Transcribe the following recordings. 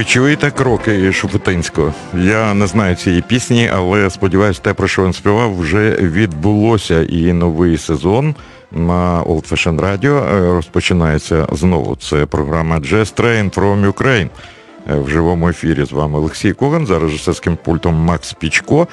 Ви чуєте кроки Шуфутинського? Я не знаю цієї пісні, але сподіваюся, те, про що він співав, вже відбулося. І новий сезон на Old Fashion Radio е, розпочинається знову. Це програма Jazz Train from Ukraine. Е, в живому ефірі з вами Олексій Коган, за режисерським пультом Макс Пічко.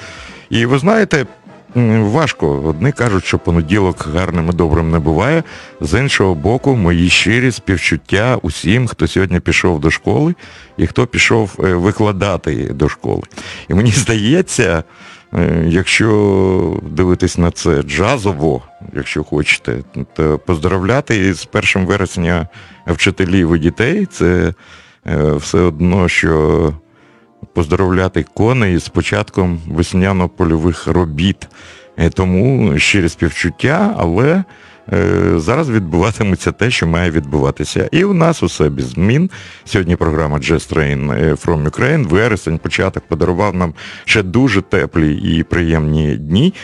І ви знаєте, Важко. Одні кажуть, що понеділок гарним і добрим не буває. З іншого боку, мої щирі співчуття усім, хто сьогодні пішов до школи і хто пішов е, викладати до школи. І мені здається, е, якщо дивитись на це джазово, якщо хочете, то поздравляти з 1 вересня вчителів і дітей, це е, все одно, що поздоровляти коней з початком весняно-польових робіт. Е, тому щире співчуття, але е, зараз відбуватиметься те, що має відбуватися. І у нас усе без змін. Сьогодні програма Jazz Train е, from Ukraine. Вересень, початок подарував нам ще дуже теплі і приємні дні.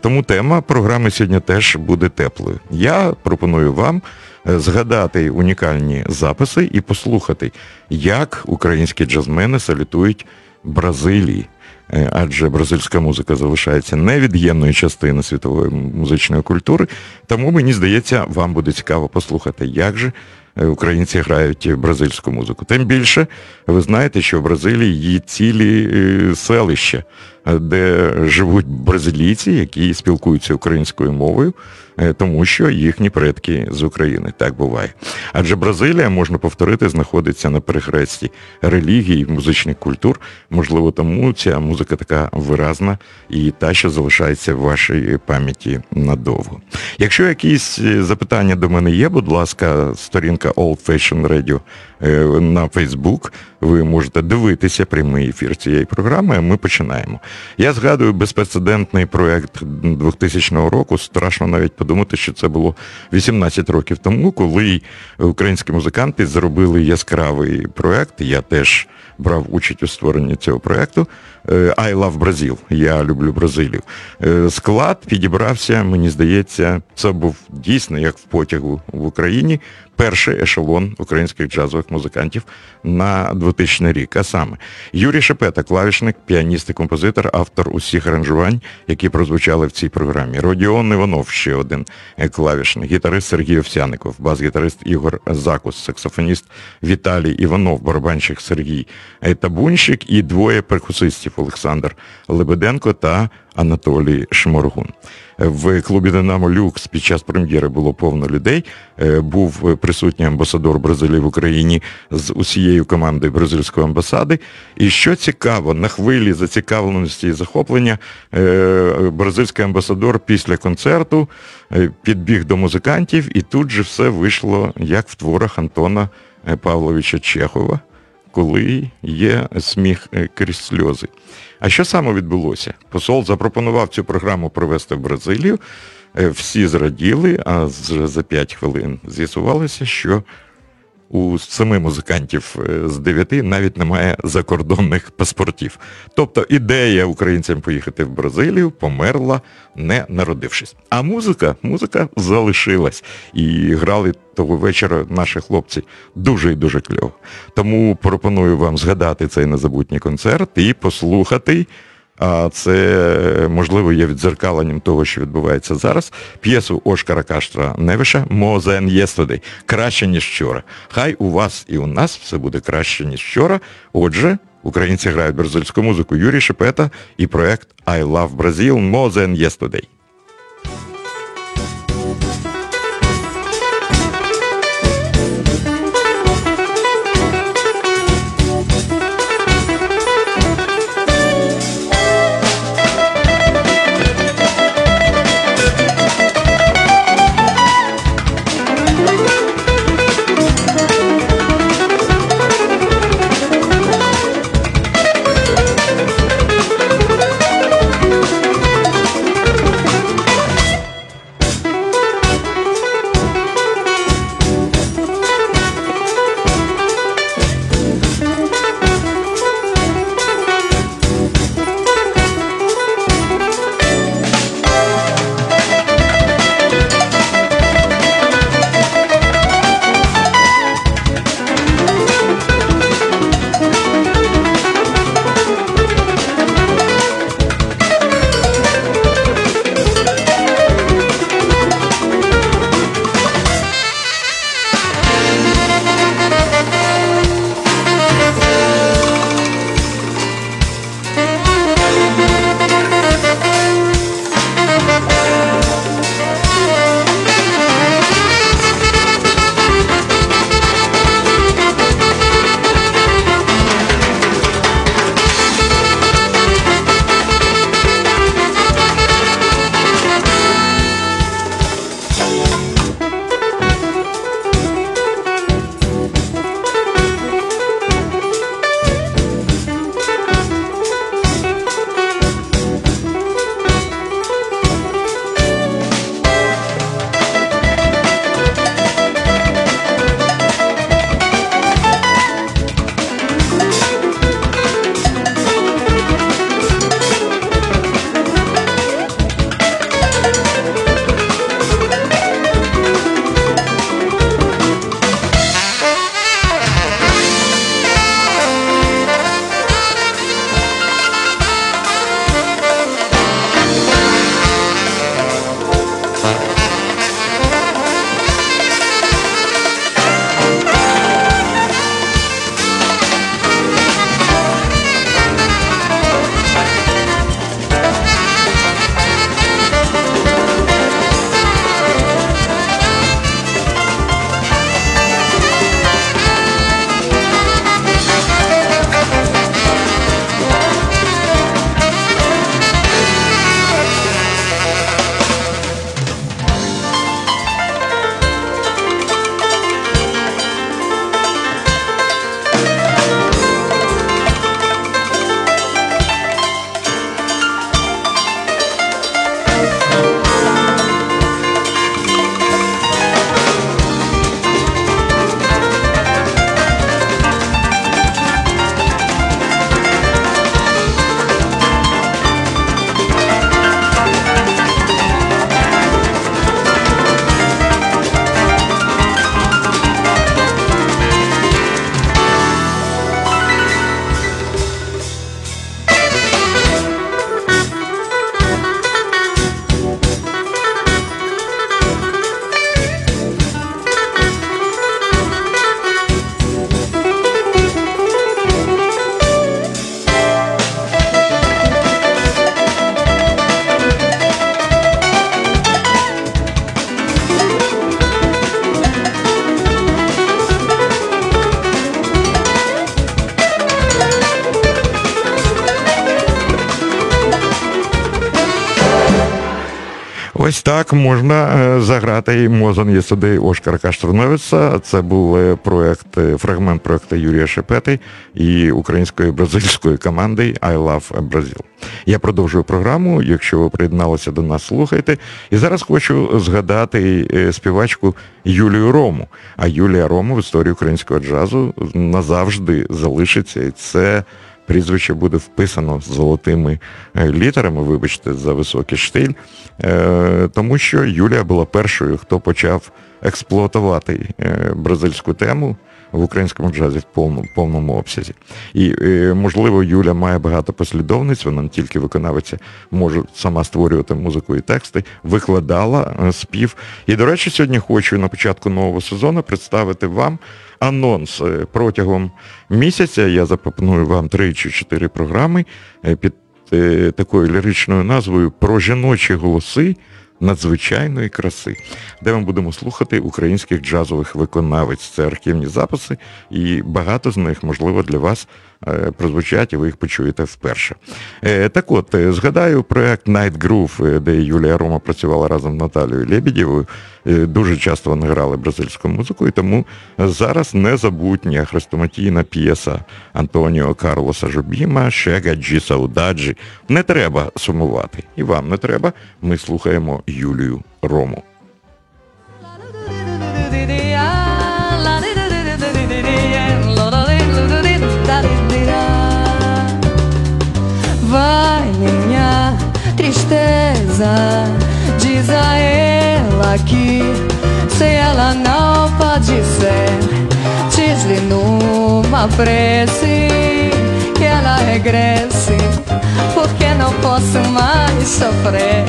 Тому тема програми сьогодні теж буде теплою. Я пропоную вам. Згадати унікальні записи і послухати, як українські джазмени салютують Бразилії. Е, адже бразильська музика залишається невід'ємною частиною світової музичної культури. Тому мені здається, вам буде цікаво послухати, як же е, українці грають бразильську музику. Тим більше, ви знаєте, що в Бразилії є цілі е, селища, де живуть бразилійці, які спілкуються українською мовою. Е, тому що їхні предки з України. Так буває. Адже Бразилія, можна повторити, знаходиться на перехресті релігій, музичних культур. Можливо, тому ця музика така виразна і та, що залишається в вашій пам'яті надовго. Якщо якісь е, запитання до мене є, будь ласка, сторінка Old Fashion Radio е, на Фейсбук. Ви можете дивитися прямий ефір цієї програми, ми починаємо. Я згадую безпрецедентний проєкт 2000 року. Страшно навіть подумати, що це було 18 років тому, коли українські музиканти зробили яскравий проєкт. Я теж брав участь у створенні цього проєкту. Е, I Love Brazil. Я люблю Бразилію. Е, склад підібрався, мені здається, це був дійсно як в потягу в Україні перший ешелон українських джазових музикантів на 2000 рік. А саме Юрій Шепета, клавішник, піаніст і композитор, автор усіх аранжувань, які прозвучали в цій програмі. Родіон Іванов, ще один клавішник, гітарист Сергій Овсяников, бас-гітарист Ігор Закус, саксофоніст Віталій Іванов, барабанщик Сергій Табунщик і двоє перкусистів Олександр Лебеденко та Анатолій Шморгун. В клубі Динамо Люкс під час прем'єри було повно людей. Е, був присутній амбасадор Бразилії в Україні з усією командою бразильської амбасади. І що цікаво, на хвилі зацікавленості і захоплення е, бразильський амбасадор після концерту е, підбіг до музикантів, і тут же все вийшло як в творах Антона Павловича Чехова, коли є сміх крізь сльози. А що саме відбулося? Посол запропонував цю програму провести в Бразилію. Е, всі зраділи, а за 5 хвилин з'ясувалося, що у семи музикантів е, з дев'яти навіть немає закордонних паспортів. Тобто ідея українцям поїхати в Бразилію померла, не народившись. А музика, музика залишилась. І грали того вечора наші хлопці дуже і дуже кльово. Тому пропоную вам згадати цей незабутній концерт і послухати. А це, можливо, є відзеркаленням того, що відбувається зараз. П'єсу Ошкара Каштра Невиша Мозен than краще, ніж вчора. Хай у вас і у нас все буде краще, ніж вчора. Отже, українці грають бразильську музику Юрій Шепета і проект I Love Brazil «More than yesterday». Так можна е, заграти і Мозон є суди Ошкара Каштурновіца. Це був е, проект, е, фрагмент проекту Юрія Шепети і української бразильської команди I Love Brazil. Я продовжую програму. Якщо ви приєдналися до нас, слухайте. І зараз хочу згадати співачку Юлію Рому. А Юлія Рому в історії українського джазу назавжди залишиться. І це прізвище буде вписано золотими е, літерами, вибачте, за високий штиль, е, тому що Юлія була першою, хто почав експлуатувати е, бразильську тему в українському джазі в повному, повному обсязі. І, можливо, Юля має багато послідовниць, вона не тільки виконавиця, може сама створювати музику і тексти, викладала спів. І, до речі, сьогодні хочу на початку нового сезону представити вам анонс е, протягом місяця. Я запропоную вам три чи чотири програми е, під е, такою ліричною назвою Про жіночі голоси надзвичайної краси, де ми будемо слухати українських джазових виконавець. Це архівні записи, і багато з них, можливо, для вас Е, прозвучать і ви їх почуєте вперше. Е, так от, е, згадаю проект Night Groove, де Юлія Рома працювала разом з Наталією Лебедєвою. Дуже часто вони грали бразильську музику, і тому зараз незабутня хрестоматійна п'єса Антоніо Карлоса Жубіма Шега Джі Саудаджі. Не треба сумувати. І вам не треба. Ми слухаємо Юлію Рому. tristeza. Diz ela que sem ela não pode ser. Diz-lhe numa prece que ela regresse, porque não posso mais sofrer.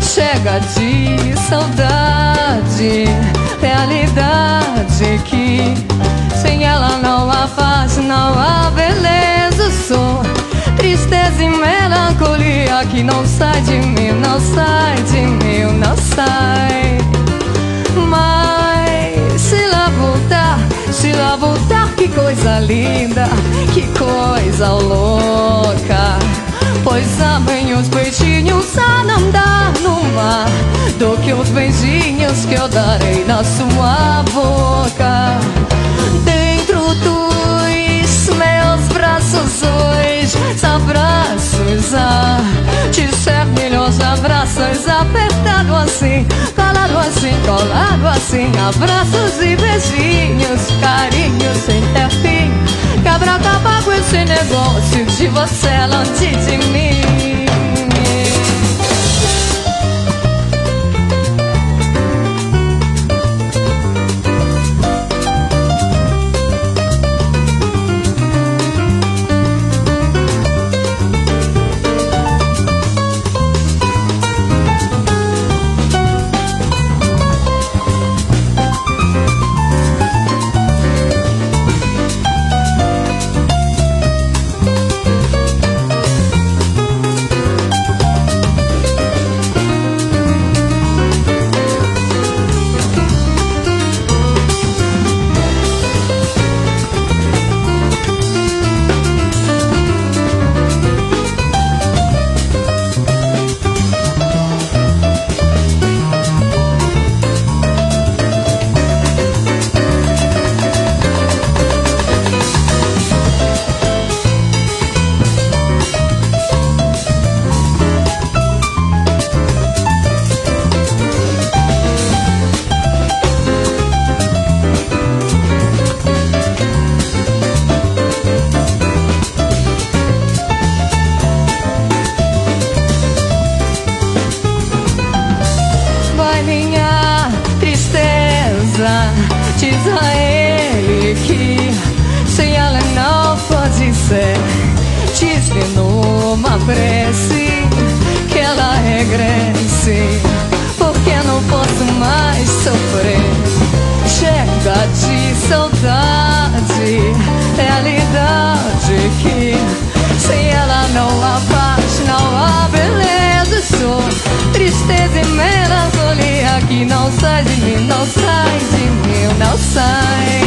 Chega de saudade, realidade que sem ela não há paz, não há beleza. Sou tristeza e melancolia que não sai de mim, não sai de mim, não sai. Mas se lá voltar, se lá voltar, que coisa linda, que coisa louca. Pois amanhã os beijinhos a não dar no mar Do que os beijinhos que eu darei na sua boca Dentro dos meus braços hoje Abraços a te ser melhores abraços Apertado assim, colado assim, colado assim Abraços e beijinhos, carinhos sem ter fim Quebra acabar com esse negócio de você longe de mim não sai de mim, não sai de mim, não sai.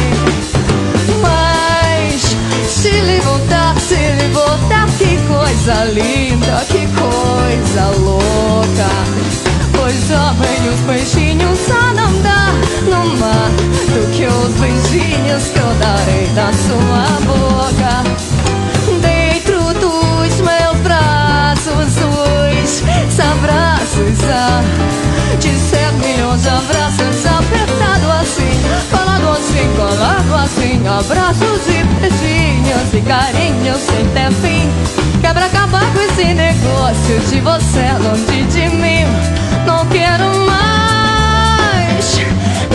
Mas se ele voltar, se ele voltar, que coisa linda, que coisa louca. Pois homem, os beijinhos só não dá no mar do que os beijinhos que eu darei na sua boca. Dentro dos meus braços, os abraços, ah, de abraços Apertado assim, falado assim, colado assim Abraços e beijinhos e carinhos sem ter fim Quebra acabar com esse negócio de você longe de mim. Não quero mais,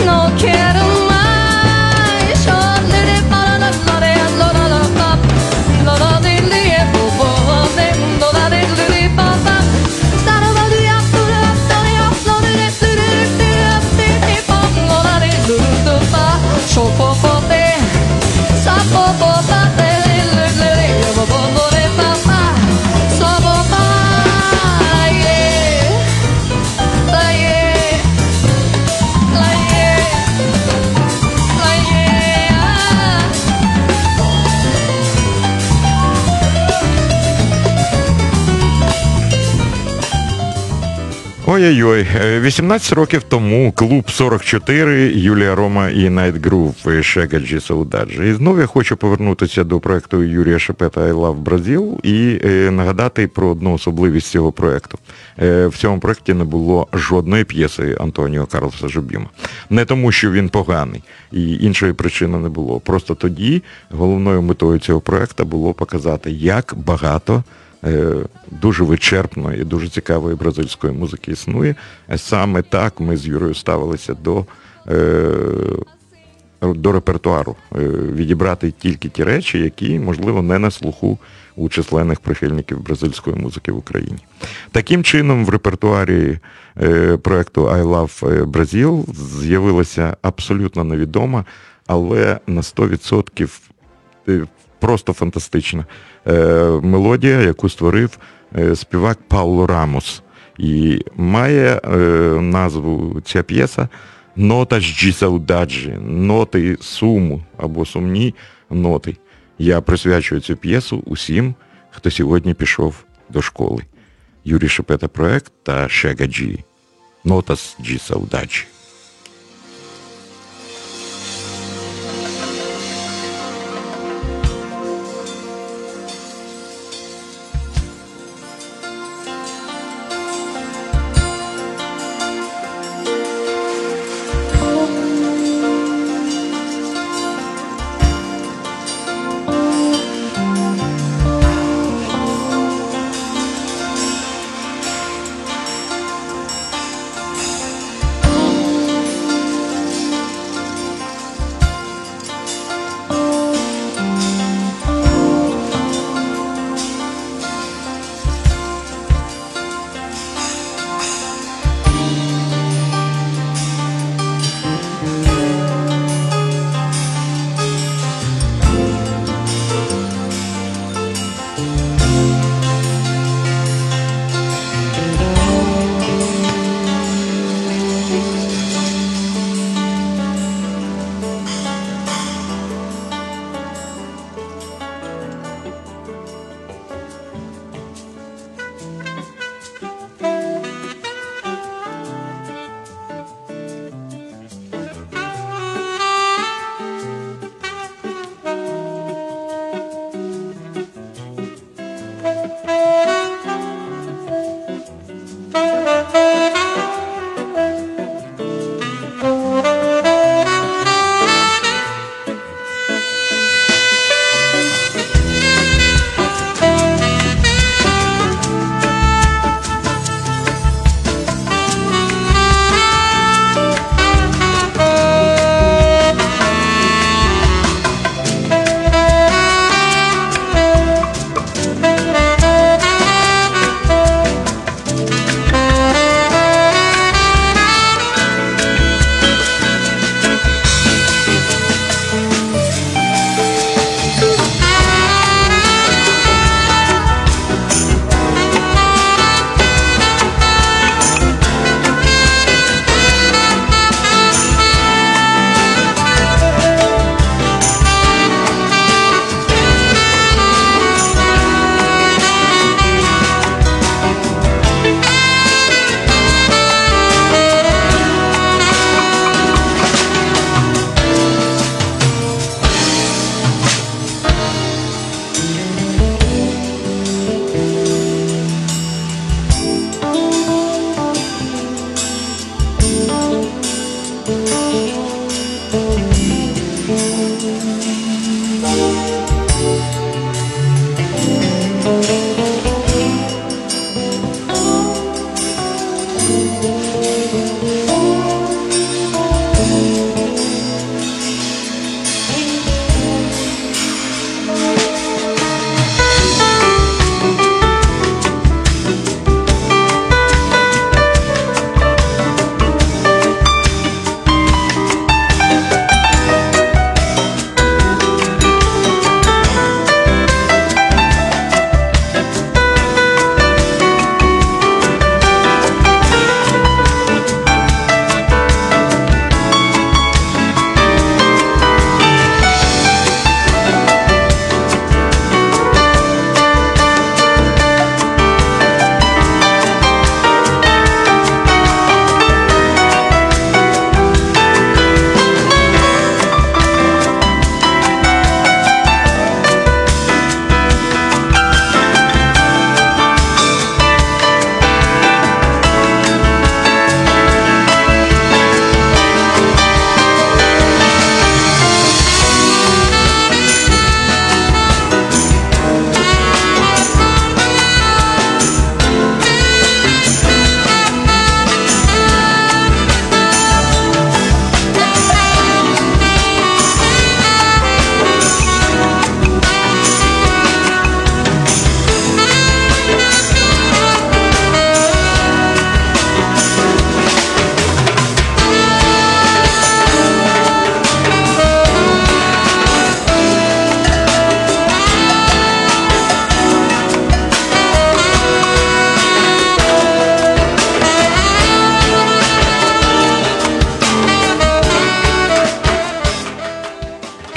não quero mais so far. Ой-ой-ой, е, 18 років тому клуб 44, Юлія Рома і Night Groove Шегаджі Саудаджі. І знову я хочу повернутися до проекту Юрія Шепета I Love Brazil і е, нагадати про одну особливість цього проекту. Е, в цьому проекті не було жодної п'єси Антоніо Карлоса Жубіма. Не тому, що він поганий, і іншої причини не було. Просто тоді головною метою цього проекту було показати, як багато е, дуже вичерпної і дуже цікавої бразильської музики існує. Е, Саме так ми з Юрою ставилися до, е, до репертуару. Е, Відібрати тільки ті речі, які, можливо, не на слуху у численних прихильників бразильської музики в Україні. Таким чином, в репертуарі е, проекту I Love Brazil з'явилася абсолютно невідома, але на 100% е, просто фантастична е, мелодія, яку створив е, співак Пауло Рамос. І має е, назву ця п'єса Нота ж ді саудаджі, ноти суму або сумні ноти. Я присвячую цю п'єсу усім, хто сьогодні пішов до школи. Юрій Шепета проект та Шегаджі. Нотас ді саудаджі.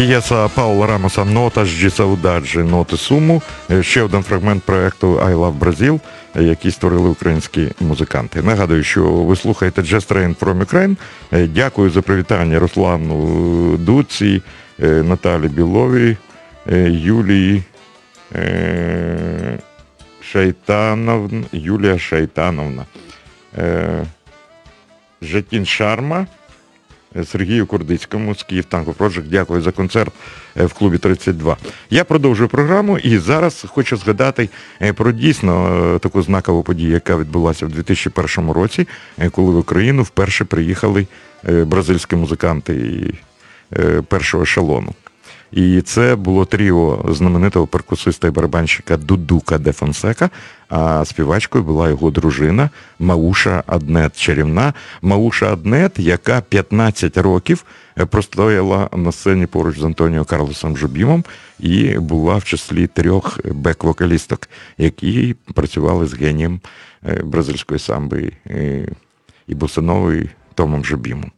П'єса Пауло Рамоса Notas de Saudade Ноти Суму. Е, Ще один фрагмент проекту I Love Brazil, е, який створили українські музиканти. Нагадую, що ви слухаєте Jazz Train from Ukraine. Е, Дякую за привітання Руслану Дуці, Наталі Біловій, Юлії Шайтановна, Юлія Шайтановна. Жакін Шарма. Сергію Курдицькому з Київ Project. Дякую за концерт е, в клубі 32. Я продовжую програму і зараз хочу згадати е, про дійсно е, таку знакову подію, яка відбулася в 2001 році, коли в Україну вперше приїхали бразильські музиканти першого ешелону. І це було тріо знаменитого перкусиста і барабанщика Дудука де Фонсека, а співачкою була його дружина Мауша Аднет чарівна. Мауша Аднет, яка 15 років е, простояла на сцені поруч з Антоніо Карлосом Жубімом і була в числі трьох бек-вокалісток, які працювали з генієм е, бразильської самби е, і босанової Томом Жубімом.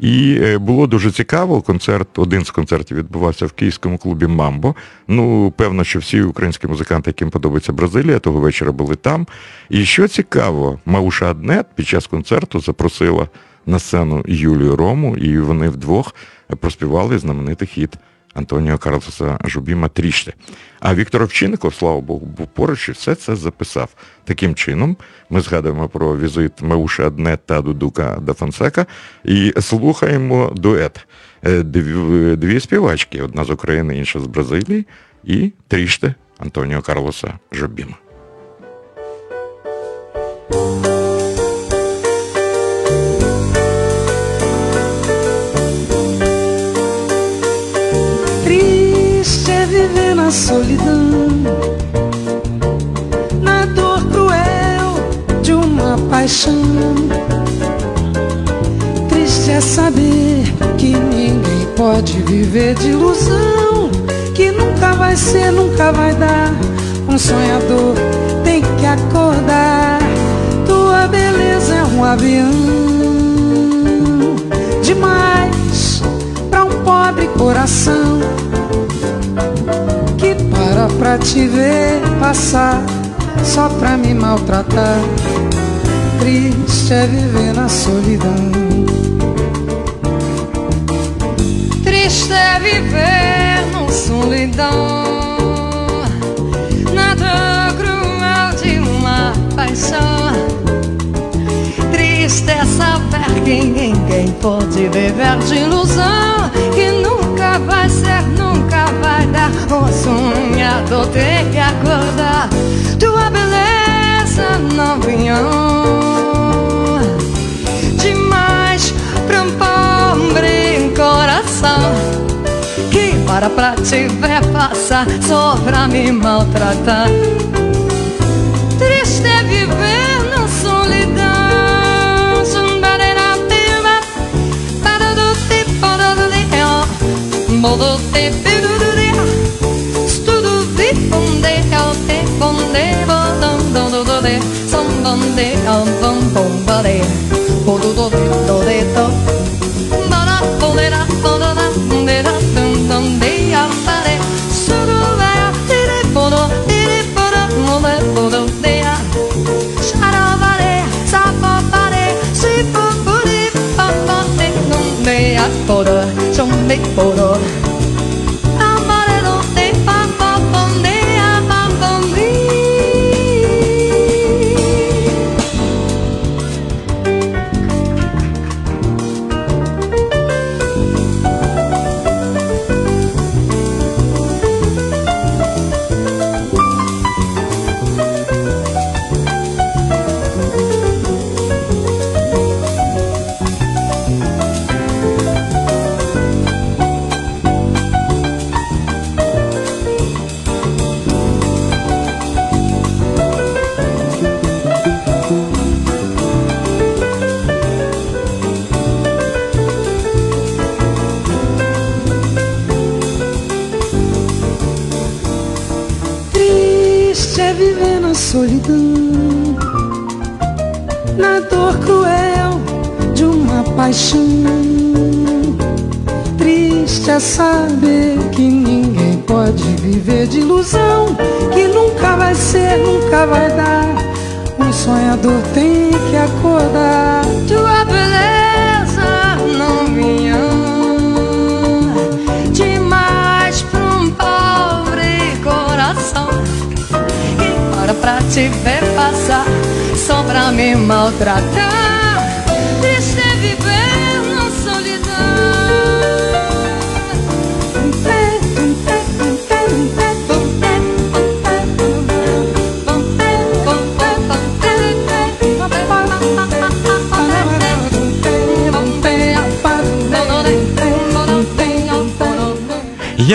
І е, було дуже цікаво. Концерт, один з концертів відбувався в київському клубі Мамбо. Ну, певно, що всі українські музиканти, яким подобається Бразилія, того вечора були там. І що цікаво, Мауша Аднет під час концерту запросила на сцену Юлію Рому, і вони вдвох проспівали знаменитий хіт Антоніо Карлоса Жубіма трішти. А Віктор Овчинников, слава Богу, був поруч і все це записав. Таким чином, ми згадуємо про візит Мауші Адне та Дудука Фонсека і слухаємо дует. Е, Дві, дві співачки, одна з України, інша з Бразилії, і тріште Антоніо Карлоса Жубіма. Viver na solidão, na dor cruel de uma paixão. Triste é saber que ninguém pode viver de ilusão, que nunca vai ser, nunca vai dar. Um sonhador tem que acordar. Tua beleza é um avião demais pra um pobre coração que para pra te ver passar só pra me maltratar. Triste é viver na solidão. Triste é viver no solidão Nada cruel de uma paixão Triste é saber que ninguém pode viver de ilusão Que nunca vai ser, nunca vai dar O sonhador tem que acordar Tua beleza não vinhou demais pra um pobre coração que para pra te ver passar só pra me maltratar. Triste é viver na solidão. body, somebody, um bum bum body.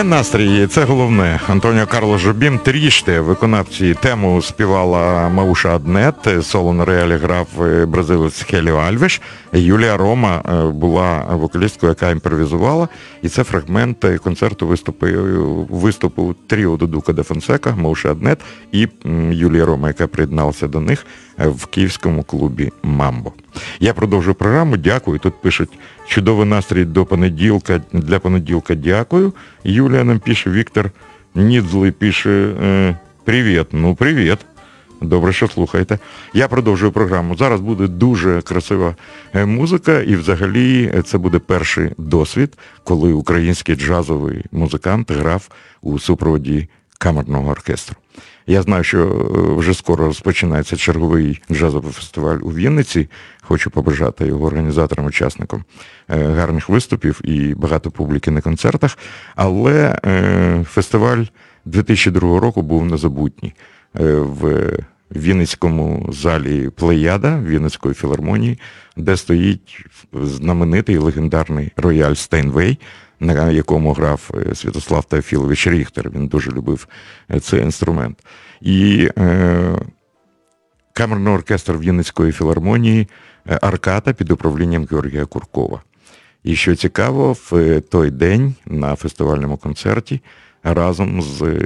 Настрій, це головне. Антоніо Карло Жобім тріште виконавці тему співала Мауша Аднет, соло на реалі грав е, бразилець Хеліо Альвеш. Юлія Рома е, була вокалісткою, яка імпровізувала. І це фрагмент е, концерту виступу, виступу Тріо Дудука де Фонсека, Мауша Аднет і Юлія Рома, яка приєдналася до них е, в київському клубі Мамбо. Я продовжую програму. Дякую. Тут пишуть чудовий настрій до понеділка. Для понеділка дякую. Юлія нам пише, Віктор Нідзлий пише е, Привіт. Ну, привіт. Добре, що слухаєте. Я продовжую програму. Зараз буде дуже красива е, музика, і взагалі е, це буде перший досвід, коли український джазовий музикант грав у супроводі камерного оркестру. Я знаю, що е, вже скоро розпочинається черговий джазовий фестиваль у Вінниці. Хочу побажати його організаторам, учасникам е, гарних виступів і багато публіки на концертах. Але е, фестиваль 2002 року був незабутній. Е, В Вінницькому залі Плеяда Вінницької філармонії, де стоїть знаменитий легендарний рояль Стейнвей, на якому грав е, Святослав Теофілович Ріхтер. Він дуже любив е, цей інструмент. І е, камерний оркестр Вінницької філармонії е, Арката під управлінням Георгія Куркова. І що цікаво, в той день на фестивальному концерті разом з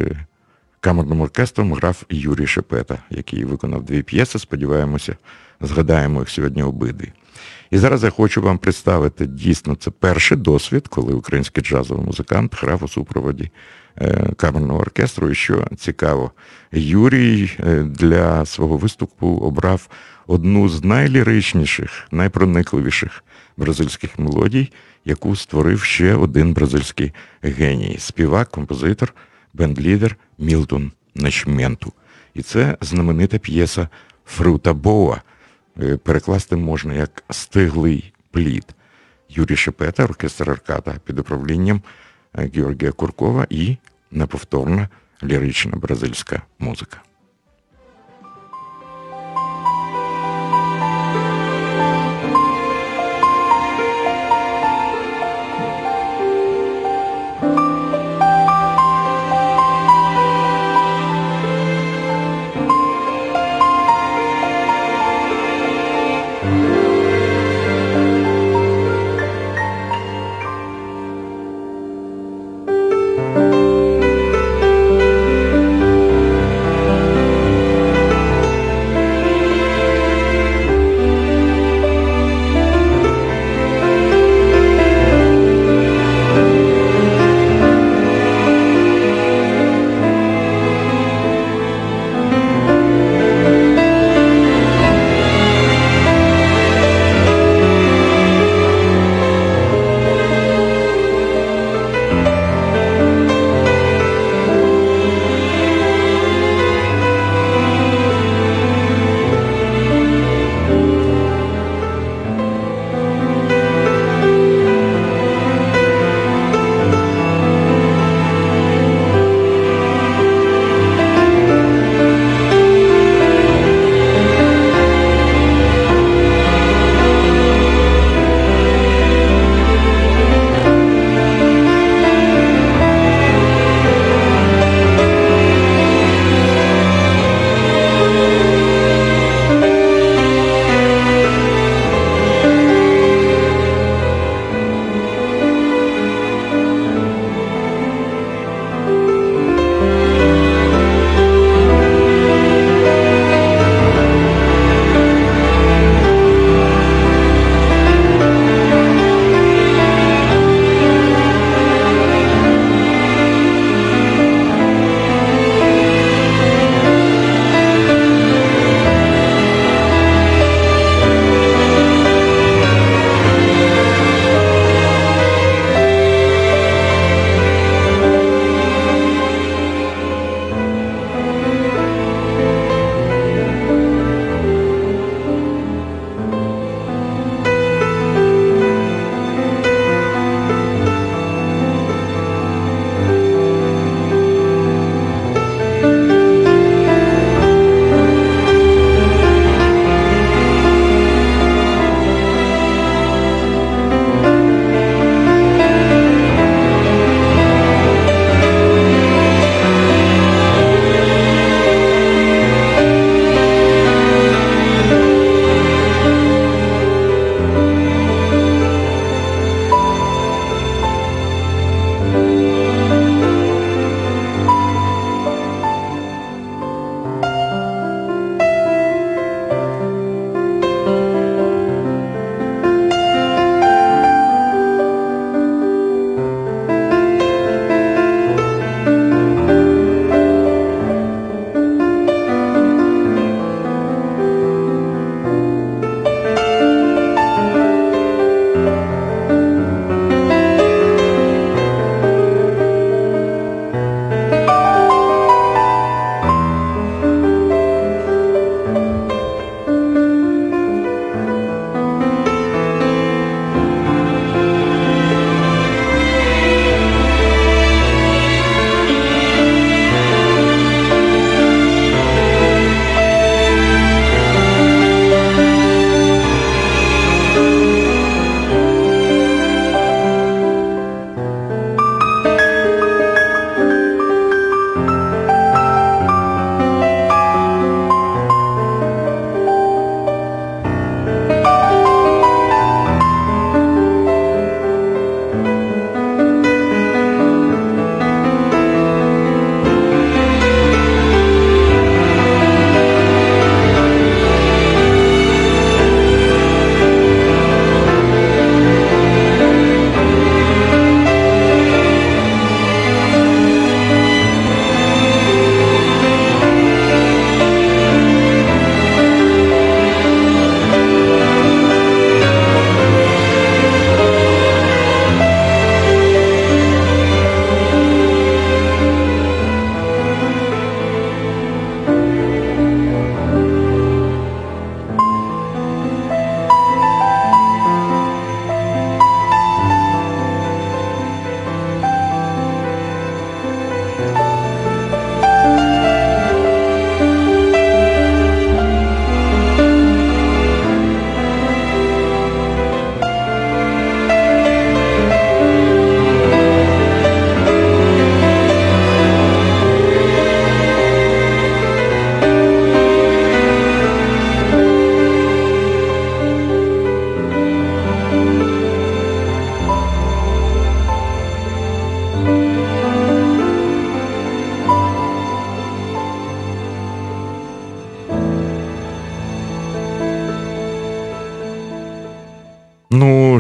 камерним оркестром грав Юрій Шепета, який виконав дві п'єси. Сподіваємося, згадаємо їх сьогодні обидві. І зараз я хочу вам представити дійсно це перший досвід, коли український джазовий музикант грав у супроводі е, камерного оркестру. І що цікаво, Юрій е, для свого виступу обрав одну з найліричніших, найпроникливіших бразильських мелодій, яку створив ще один бразильський геній співак, композитор, бендлідер Мілтон Начменту. І це знаменита п'єса Фрута Боа. Е, Перекласти можна як стиглий плід. Юрій Шепета, оркестр Аркада під управлінням е, Георгія Куркова і неповторна лірична бразильська музика.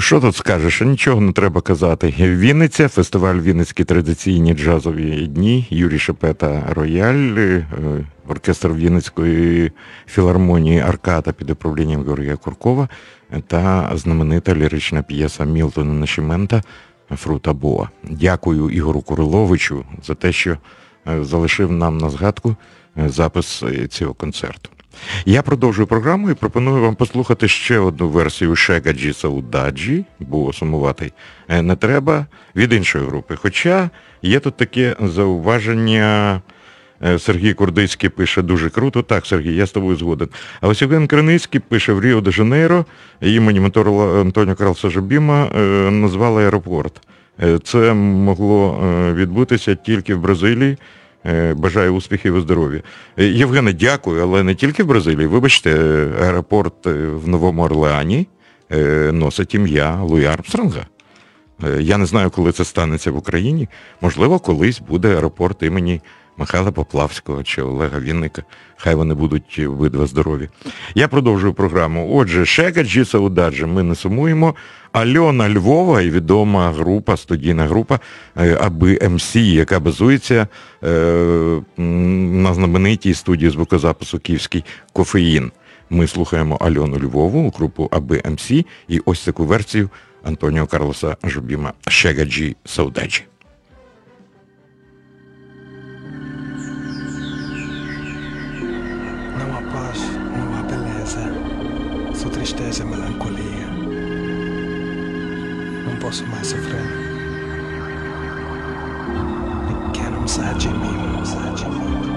Що тут скажеш? Нічого не треба казати. Вінниця, фестиваль Вінницькі традиційні джазові дні, Юрій Шепета Рояль, е, оркестр Вінницької філармонії Аркада під управлінням Георгія Куркова та знаменита лірична п'єса Мілтона Нашімента Фрута Боа. Дякую Ігору Куриловичу за те, що е, залишив нам на згадку е, запис цього концерту. Я продовжую програму і пропоную вам послухати ще одну версію Chega de Saudade, бо сумувати е, не треба, від іншої групи. Хоча є тут таке зауваження. е, Сергій Курдицький пише дуже круто. Так, Сергій, я з тобою згоден. А ось Євген Криницький пише в Ріо де Жанейро імені мотора Антоніо Карлса Жобіма е, назвали аеропорт. Це могло відбутися тільки в Бразилії. Е, Бажаю успіхів і здоров'я. Е, Євгене, дякую, але не тільки в Бразилії. Вибачте, е, аеропорт в Новому Орлеані носить ім'я Луї Армстронга. Я не знаю, коли це станеться в Україні. Можливо, колись буде аеропорт імені Михайла Поплавського чи Олега Вінника. Хай вони будуть обидва здорові. Я продовжую програму. Отже, Chega de Saudade ми не сумуємо. Альона Львова і відома група, студійна група е, аби МС, яка базується е, на знаменитій студії звукозапису Київський кофеїн. Ми слухаємо Альону Львову, групу аби МС, і ось таку версію Антоніо Карлоса Жобіма Chega de Saudade. Tristeza e melancolia. Não posso mais sofrer. Pequeno sai de mim, sai de mim,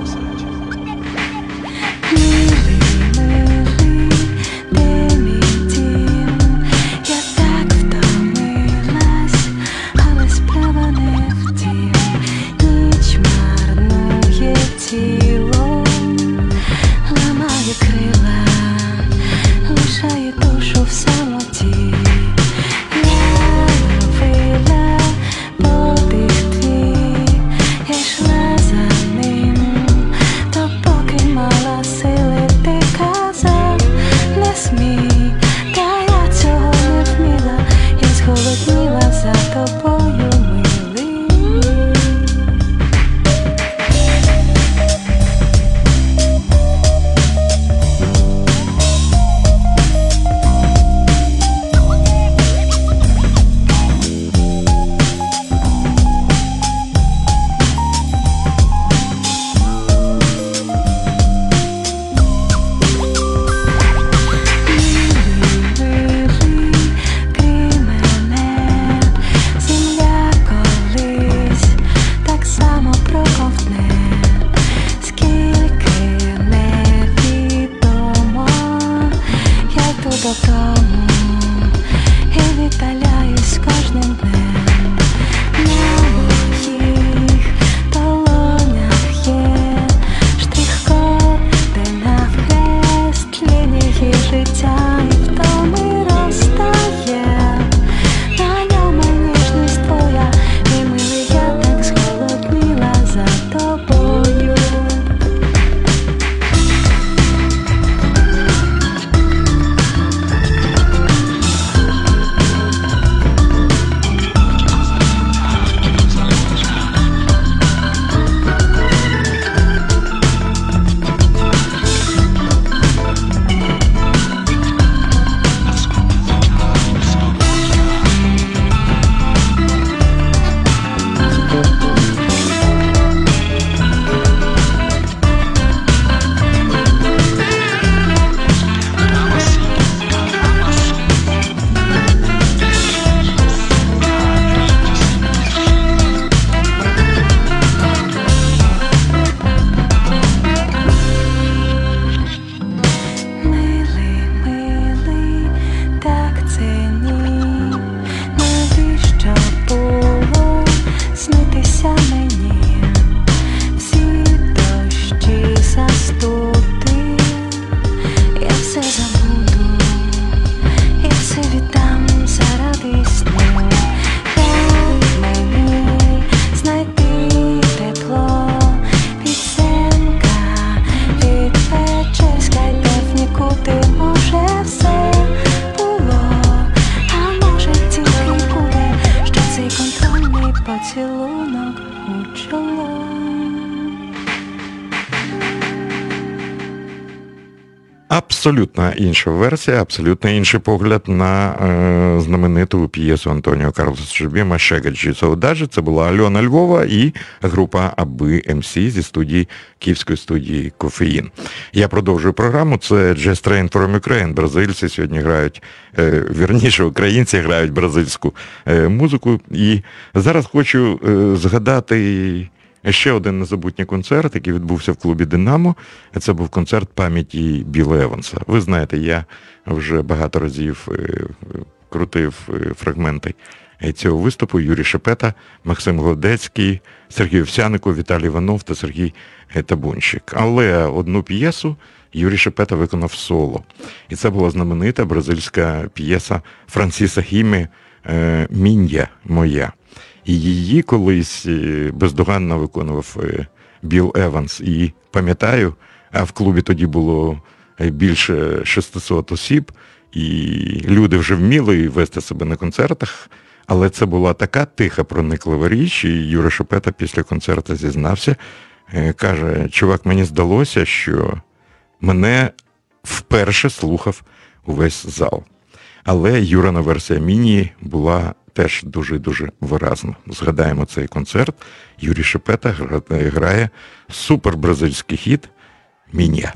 абсолютно інша версія, абсолютно інший погляд на е, знамениту п'єсу Антоніо Карлоса Шебіма «Шегаджі Саудажі». Це була Альона Львова і група Аби МС зі студії Київської студії Кофеїн. Я продовжую програму. Це Jazz Train from Ukraine. Бразильці сьогодні грають, е, вірніше, українці грають бразильську е, музику. І зараз хочу е, згадати. Ще один незабутній концерт, який відбувся в клубі Динамо. Це був концерт пам'яті Біла Еванса. Ви знаєте, я вже багато разів е, крутив е, фрагменти цього виступу. Юрій Шепета, Максим Голодецький, Сергій Овсянико, Віталій Іванов та Сергій Табунщик. Але одну п'єсу Юрій Шепета виконав соло. І це була знаменита бразильська п'єса Франсіса Хімі е, Мін'я моя. І її колись е, бездоганно виконував е, Біл Еванс. І пам'ятаю, а в клубі тоді було е, більше 600 осіб, і люди вже вміли вести себе на концертах. Але це була така тиха, прониклива річ, і Юра Шепета після концерту зізнався, каже: чувак, мені здалося, що мене вперше слухав увесь зал. Але Юрина версія міні була теж дуже-дуже виразно. Згадаємо цей концерт. Юрій Шепета грає супер бразильський хіт Міня.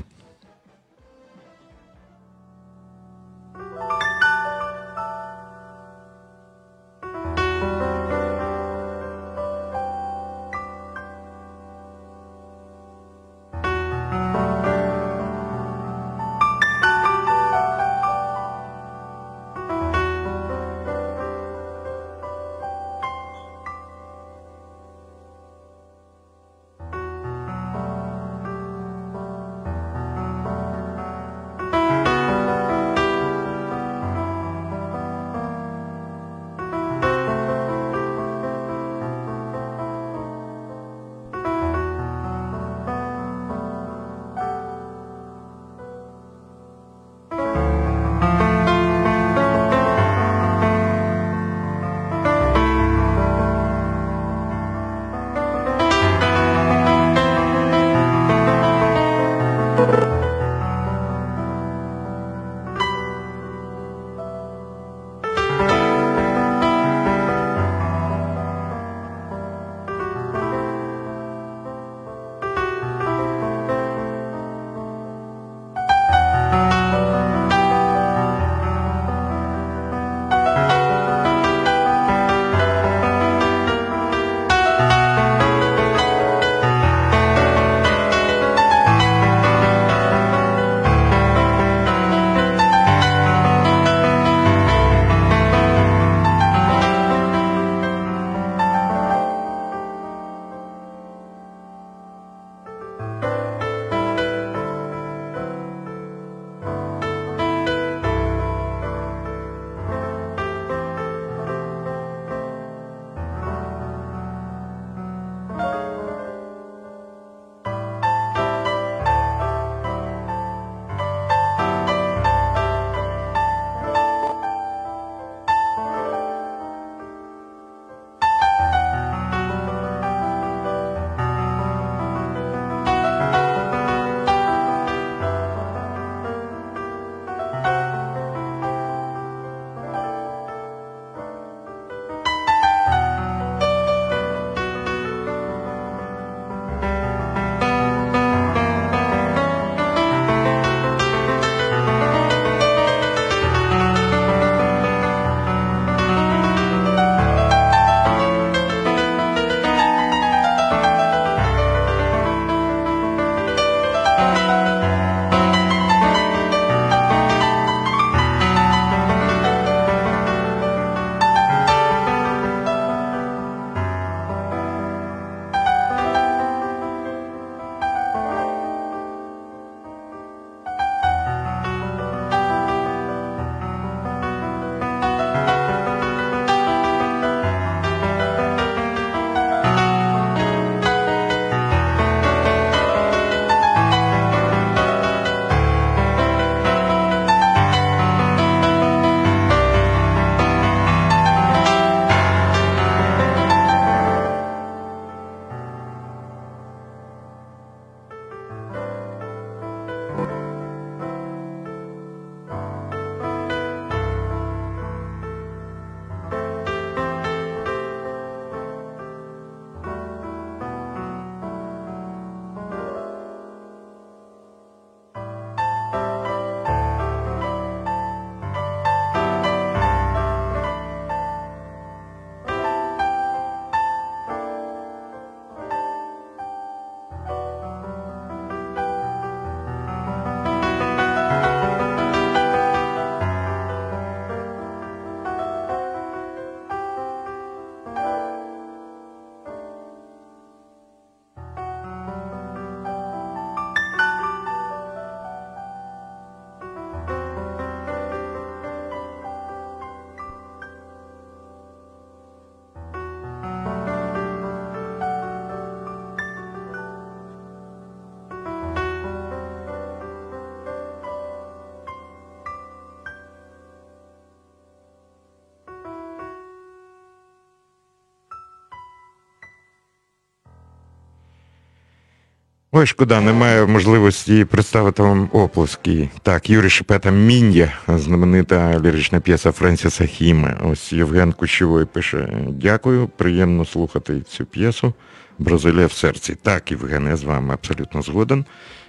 Ой, шкода, немає можливості представити вам оплески. Так, Юрій Шепета Мін'я, знаменита лірична п'єса Френсіса Хіме. Ось Євген Кущовой пише: Дякую, приємно слухати цю п'єсу. Бразилія в серці. Так, Євген, я з вами абсолютно згоден.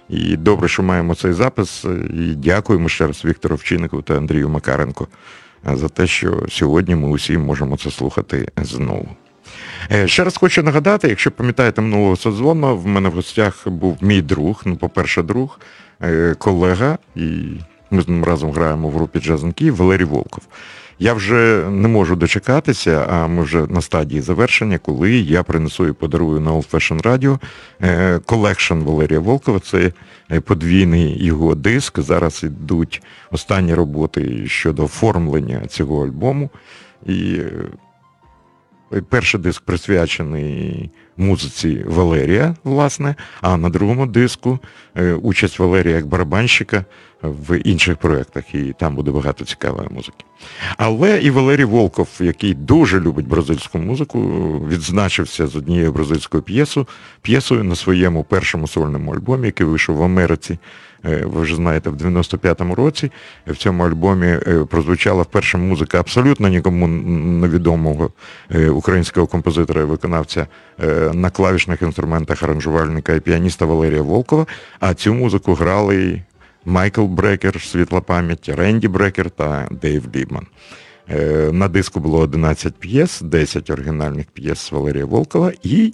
І добре, що маємо цей запис. І дякуємо ще раз Віктору Вчиннику та Андрію Макаренко за те, що сьогодні ми усі можемо це слухати знову. Е, Ще раз хочу нагадати, якщо пам'ятаєте минулого сезону, в мене в гостях був мій друг, ну, по-перше, друг, е, колега, і ми з ним разом граємо в групі Джазанки Валерій Волков. Я вже не можу дочекатися, а ми вже на стадії завершення, коли я принесу і подарую на Old Fashion Radio collection Валерія Волкова. Це е, подвійний його диск. Зараз йдуть останні роботи щодо оформлення цього альбому. І перший диск присвячений музиці Валерія, власне, а на другому диску е, участь Валерія як барабанщика в інших проєктах, і там буде багато цікавої музики. Але і Валерій Волков, який дуже любить бразильську музику, відзначився з однією бразильською п'єсою, п'єсою на своєму першому сольному альбомі, який вийшов в Америці. Е, Ви вже знаєте, в 95-му році в цьому альбомі е, прозвучала вперше музика абсолютно нікому невідомого е, українського композитора і виконавця на клавішних інструментах аранжувальника і піаніста Валерія Волкова. А цю музику грали Майкл Брекер, світла пам'ять, Ренді Брекер та Дейв Лібман. На диску було 11 п'єс, 10 оригінальних п'єс Валерія Волкова і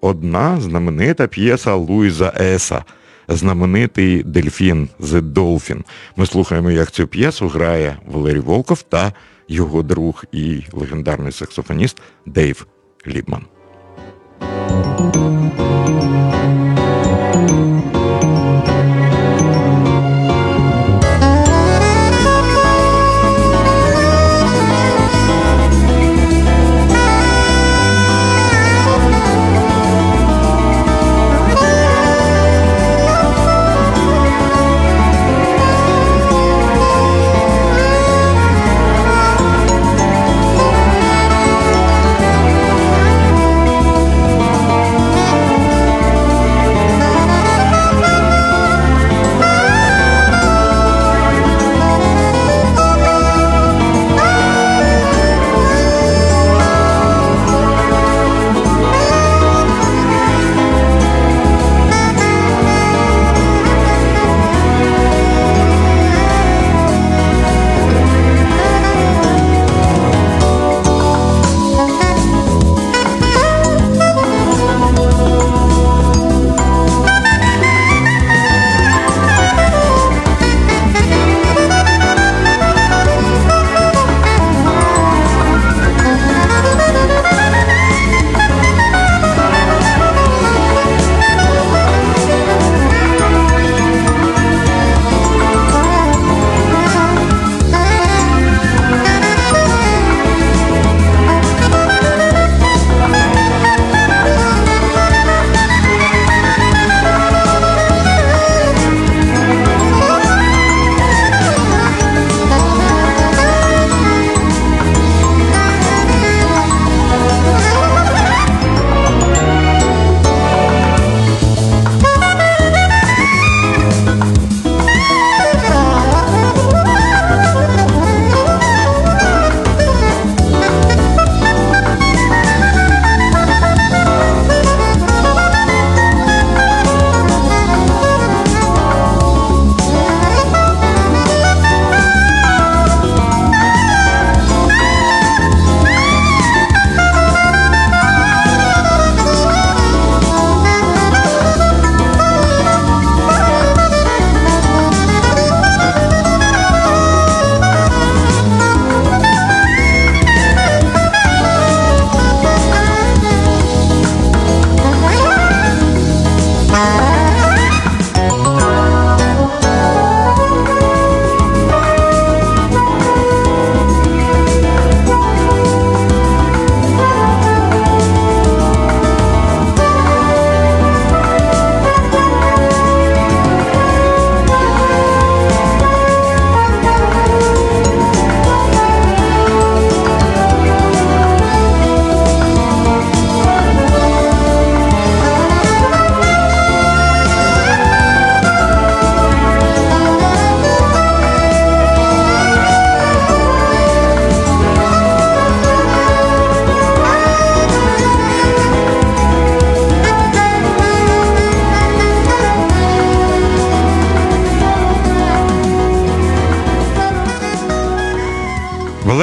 одна знаменита п'єса Луїза Еса, знаменитий дельфін The Dolphin. Ми слухаємо, як цю п'єсу грає Валерій Волков та його друг і легендарний саксофоніст Дейв Лібман.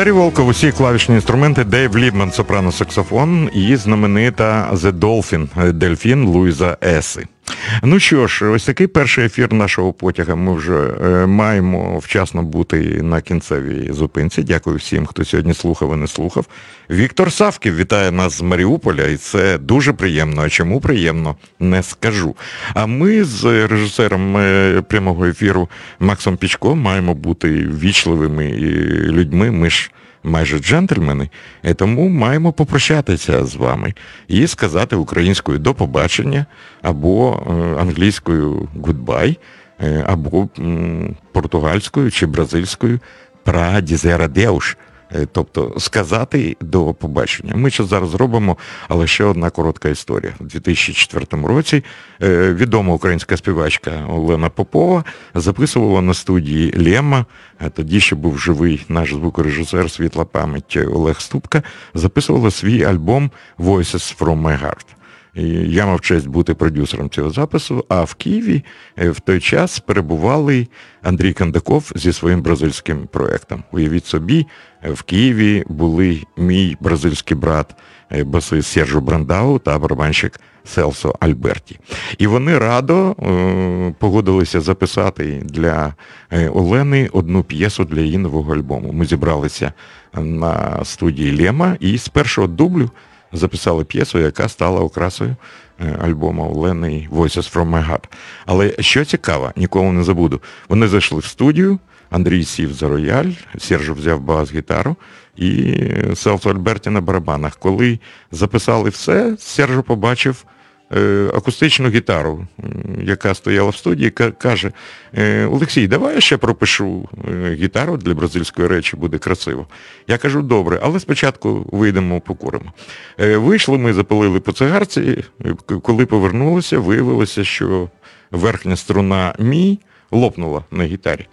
Валерій Волков, усі клавішні інструменти, Дейв Лібман, сопрано саксофон і знаменита The Dolphin, дельфін Луїза Еси. Ну що ж, ось такий перший ефір нашого потяга. Ми вже е, маємо вчасно бути на кінцевій зупинці. Дякую всім, хто сьогодні слухав і не слухав. Віктор Савків вітає нас з Маріуполя, і це дуже приємно. А чому приємно, не скажу. А ми з режисером е, прямого ефіру Максом Пічко маємо бути вічливими людьми. Ми ж майже джентльмени, тому маємо попрощатися з вами і сказати українською до побачення або е, англійською goodbye, е, або португальською чи бразильською Е, Тобто сказати до побачення. Ми це зараз зробимо, але ще одна коротка історія. У 2004 році е, відома українська співачка Олена Попова записувала на студії Лема, тоді ще був живий наш звукорежисер світла пам'ять Олег Ступка, записувала свій альбом Voices from my heart. Я мав честь бути продюсером цього запису, а в Києві е, в той час перебували Андрій Кандаков зі своїм бразильським проєктом. Уявіть собі, е, в Києві були мій бразильський брат е, басист Сержу Брандау та барабанщик Селсо Альберті. І вони радо погодилися записати для Олени одну п'єсу для її нового альбому. Ми зібралися на студії Лема і з першого дублю записали п'єсу, яка стала окрасою е, альбому Олени Voices from my heart. Але що цікаво, ніколи не забуду. Вони зайшли в студію, Андрій сів за рояль, Сержу взяв бас-гітару і Селфо Альберті на барабанах. Коли записали все, Сержу побачив акустичну гітару, яка стояла в студії, каже, «Е, Олексій, давай я ще пропишу е, гітару для бразильської речі, буде красиво. Я кажу, добре, але спочатку вийдемо покуримо. Е, Вийшли ми, запалили по цигарці, е, коли повернулися, виявилося, що верхня струна мій лопнула на гітарі.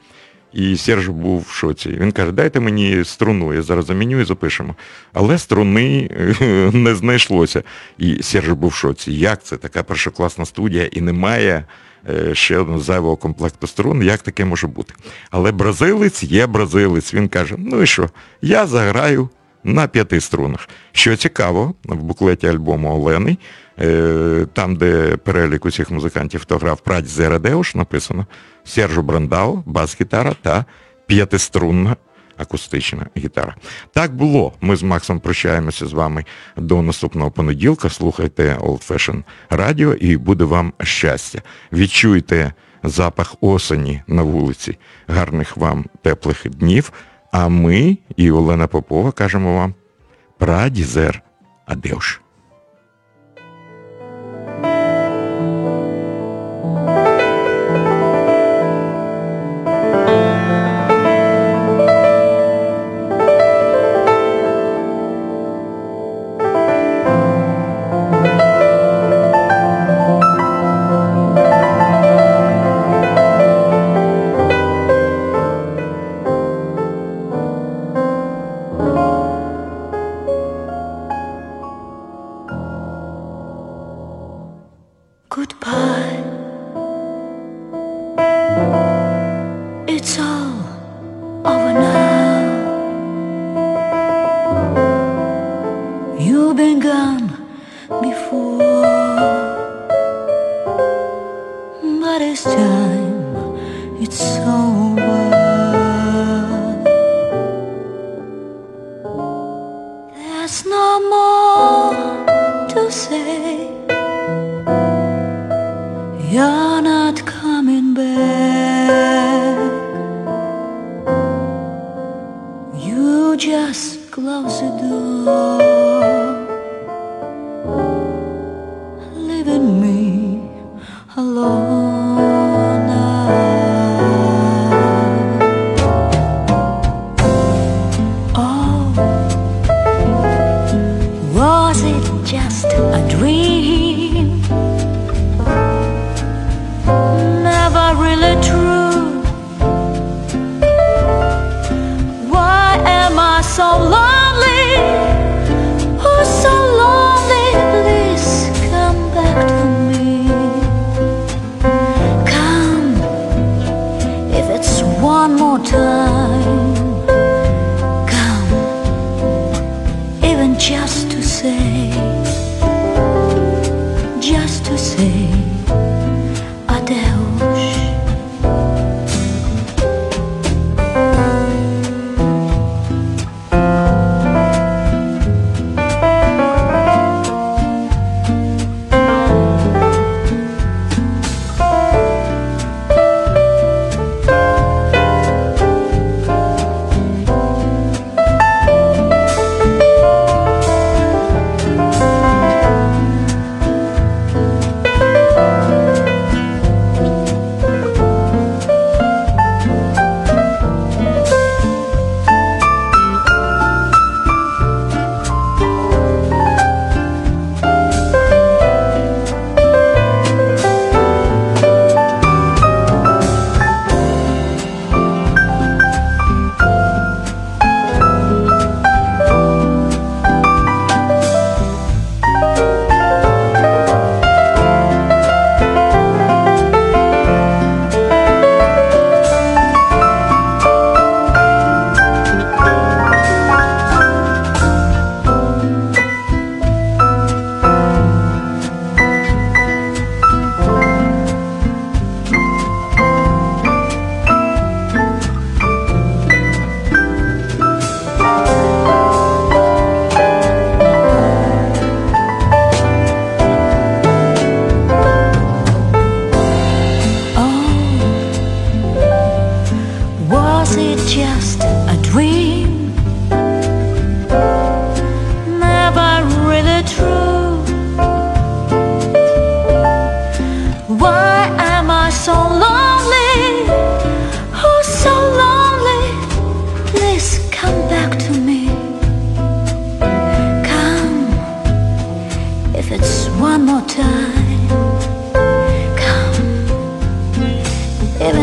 І Серж був в шоці. Він каже, дайте мені струну, я зараз заміню і запишемо. Але струни е, не знайшлося. І Серж був в шоці. Як це? Така першокласна студія і немає е, ще одного зайвого комплекту струн, як таке може бути? Але бразилець є бразилець. Він каже, ну і що, я заграю на п'яти струнах. Що цікаво, в буклеті альбому Олени, е, там, де перелік усіх музикантів, хто грав Прадь Зерадеуш, написано Сержу Брандау, бас-гітара та п'ятиструнна акустична гітара. Так було. Ми з Максом прощаємося з вами до наступного понеділка. Слухайте Old Fashion Radio і буде вам щастя. Відчуйте запах осені на вулиці. Гарних вам теплих днів. А ми і Олена Попова кажемо вам Прадізер Адеуш.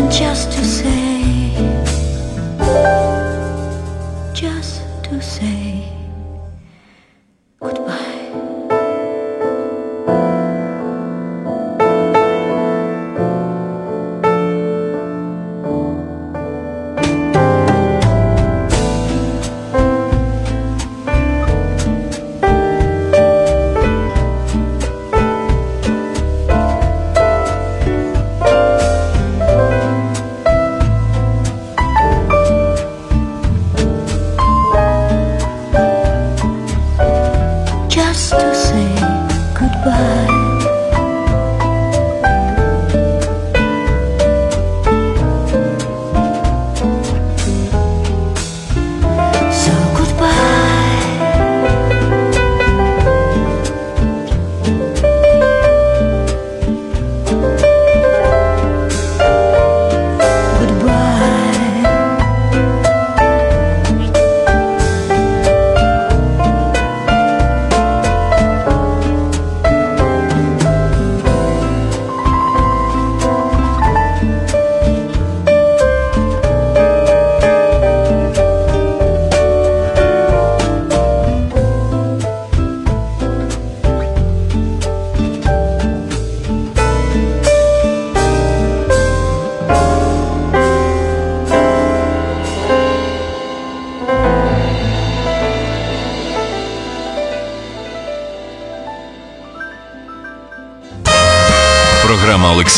just